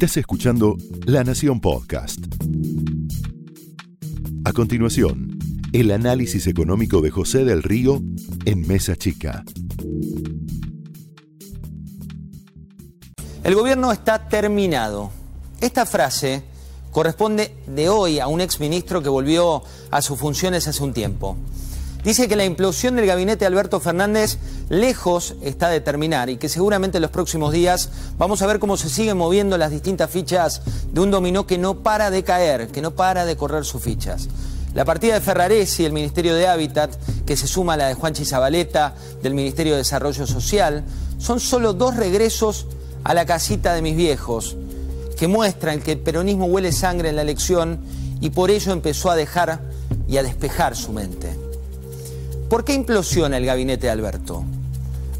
Estás escuchando La Nación Podcast. A continuación, el análisis económico de José del Río en Mesa Chica. El gobierno está terminado. Esta frase corresponde de hoy a un exministro que volvió a sus funciones hace un tiempo. Dice que la implosión del gabinete de Alberto Fernández lejos está de terminar y que seguramente en los próximos días vamos a ver cómo se siguen moviendo las distintas fichas de un dominó que no para de caer, que no para de correr sus fichas. La partida de Ferraresi, el Ministerio de Hábitat, que se suma a la de Juanchi Zabaleta, del Ministerio de Desarrollo Social, son solo dos regresos a la casita de mis viejos, que muestran que el peronismo huele sangre en la elección y por ello empezó a dejar y a despejar su mente. ¿Por qué implosiona el gabinete de Alberto?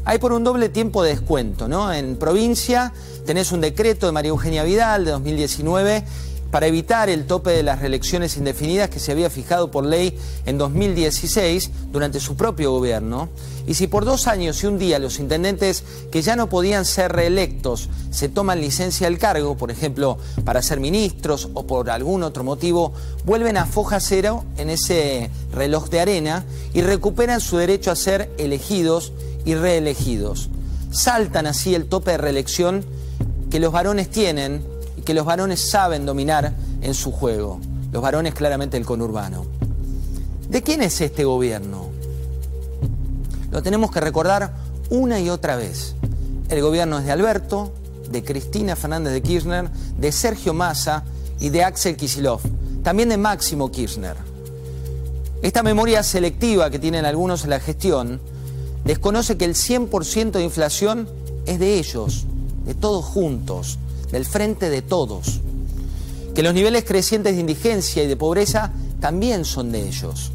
Hay por un doble tiempo de descuento, ¿no? En provincia tenés un decreto de María Eugenia Vidal de 2019 para evitar el tope de las reelecciones indefinidas que se había fijado por ley en 2016 durante su propio gobierno. Y si por dos años y un día los intendentes que ya no podían ser reelectos se toman licencia del cargo, por ejemplo, para ser ministros o por algún otro motivo, vuelven a foja cero en ese reloj de arena y recuperan su derecho a ser elegidos y reelegidos. Saltan así el tope de reelección que los varones tienen que los varones saben dominar en su juego. Los varones claramente el conurbano. ¿De quién es este gobierno? Lo tenemos que recordar una y otra vez. El gobierno es de Alberto, de Cristina Fernández de Kirchner, de Sergio Massa y de Axel Kisilov, también de Máximo Kirchner. Esta memoria selectiva que tienen algunos en la gestión desconoce que el 100% de inflación es de ellos, de todos juntos, del frente de todos, que los niveles crecientes de indigencia y de pobreza también son de ellos,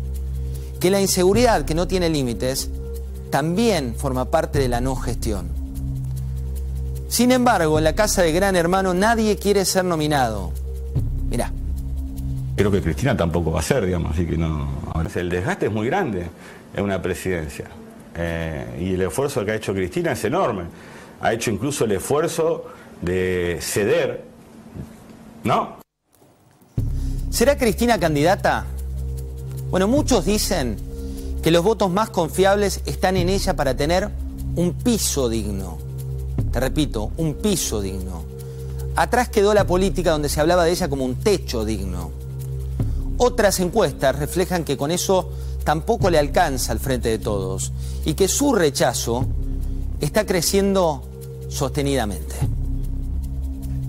que la inseguridad que no tiene límites también forma parte de la no gestión. Sin embargo, en la casa de Gran Hermano nadie quiere ser nominado. Mirá. Creo que Cristina tampoco va a ser, digamos, así que no. El desgaste es muy grande en una presidencia. Eh, y el esfuerzo que ha hecho Cristina es enorme. Ha hecho incluso el esfuerzo de ceder, ¿no? ¿Será Cristina candidata? Bueno, muchos dicen que los votos más confiables están en ella para tener un piso digno. Te repito, un piso digno. Atrás quedó la política donde se hablaba de ella como un techo digno. Otras encuestas reflejan que con eso tampoco le alcanza al frente de todos y que su rechazo está creciendo sostenidamente.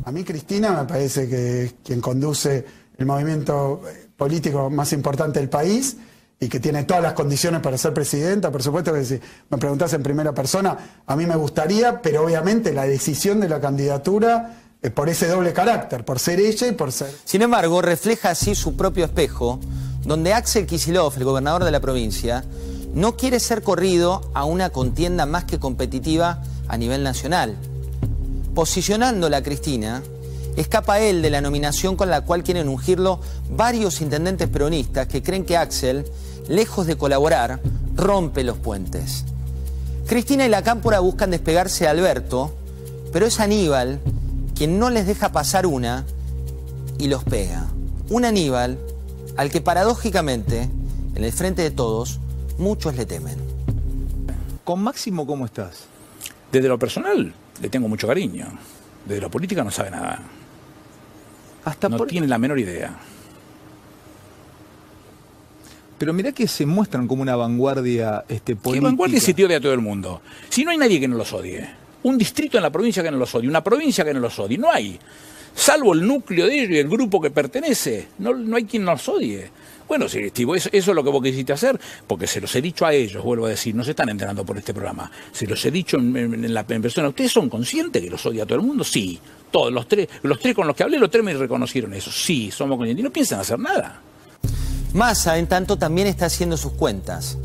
A mí Cristina me parece que es quien conduce el movimiento político más importante del país y que tiene todas las condiciones para ser presidenta. Por supuesto que si me preguntas en primera persona, a mí me gustaría, pero obviamente la decisión de la candidatura es por ese doble carácter, por ser ella y por ser... Sin embargo, refleja así su propio espejo, donde Axel Kisilov, el gobernador de la provincia, no quiere ser corrido a una contienda más que competitiva a nivel nacional. Posicionándola a Cristina, escapa él de la nominación con la cual quieren ungirlo varios intendentes peronistas que creen que Axel, lejos de colaborar, rompe los puentes. Cristina y la Cámpora buscan despegarse de Alberto, pero es Aníbal quien no les deja pasar una y los pega. Un Aníbal al que paradójicamente, en el frente de todos, muchos le temen. Con Máximo, ¿cómo estás? Desde lo personal, le tengo mucho cariño. Desde la política no sabe nada. Hasta no tiene la menor idea. Pero mirá que se muestran como una vanguardia este, política. ¿Qué vanguardia si te odia a todo el mundo? Si no hay nadie que no los odie. Un distrito en la provincia que no los odie, una provincia que no los odie. No hay. Salvo el núcleo de ellos y el grupo que pertenece. No, no hay quien los odie. Bueno, sí, eso, eso, es lo que vos quisiste hacer, porque se los he dicho a ellos, vuelvo a decir, no se están entrenando por este programa. Se los he dicho en, la persona. ¿Ustedes son conscientes que los odia a todo el mundo? Sí. Todos, los tres, los tres con los que hablé, los tres me reconocieron eso. Sí, somos conscientes. Y no piensan hacer nada. Massa, en tanto, también está haciendo sus cuentas.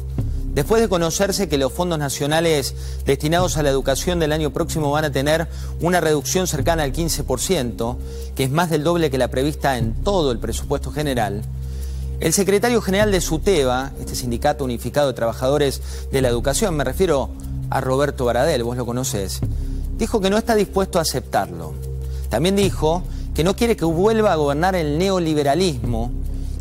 Después de conocerse que los fondos nacionales destinados a la educación del año próximo van a tener una reducción cercana al 15%, que es más del doble que la prevista en todo el presupuesto general, el secretario general de SUTEBA, este Sindicato Unificado de Trabajadores de la Educación, me refiero a Roberto Baradel, vos lo conocés, dijo que no está dispuesto a aceptarlo. También dijo que no quiere que vuelva a gobernar el neoliberalismo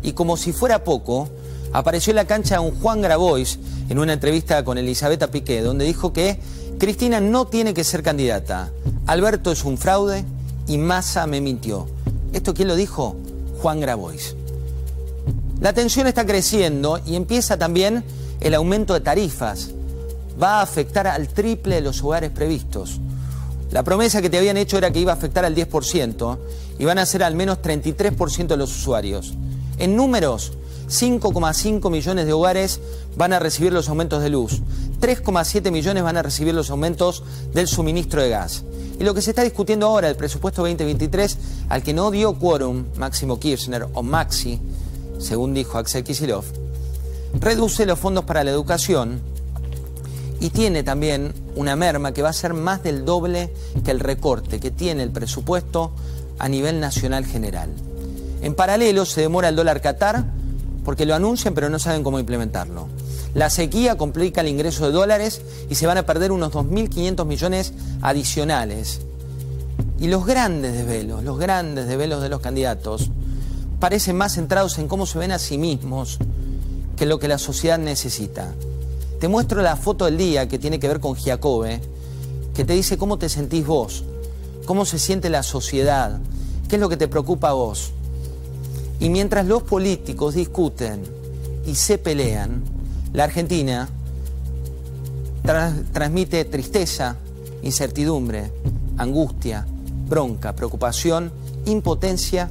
y como si fuera poco, apareció en la cancha un Juan Grabois en una entrevista con Elisabetta Piqué, donde dijo que Cristina no tiene que ser candidata. Alberto es un fraude y Massa me mintió. ¿Esto quién lo dijo? Juan Grabois. La tensión está creciendo y empieza también el aumento de tarifas. Va a afectar al triple de los hogares previstos. La promesa que te habían hecho era que iba a afectar al 10% y van a ser al menos 33% de los usuarios. En números, 5,5 millones de hogares van a recibir los aumentos de luz, 3,7 millones van a recibir los aumentos del suministro de gas. Y lo que se está discutiendo ahora, el presupuesto 2023, al que no dio quórum Máximo Kirchner o Maxi, según dijo Axel Kisilov, reduce los fondos para la educación y tiene también una merma que va a ser más del doble que el recorte que tiene el presupuesto a nivel nacional general. En paralelo se demora el dólar Qatar porque lo anuncian pero no saben cómo implementarlo. La sequía complica el ingreso de dólares y se van a perder unos 2.500 millones adicionales. Y los grandes desvelos, los grandes desvelos de los candidatos, parecen más centrados en cómo se ven a sí mismos que lo que la sociedad necesita. Te muestro la foto del día que tiene que ver con Giacobbe, que te dice cómo te sentís vos, cómo se siente la sociedad, qué es lo que te preocupa a vos. Y mientras los políticos discuten y se pelean, la Argentina transmite tristeza, incertidumbre, angustia, bronca, preocupación, impotencia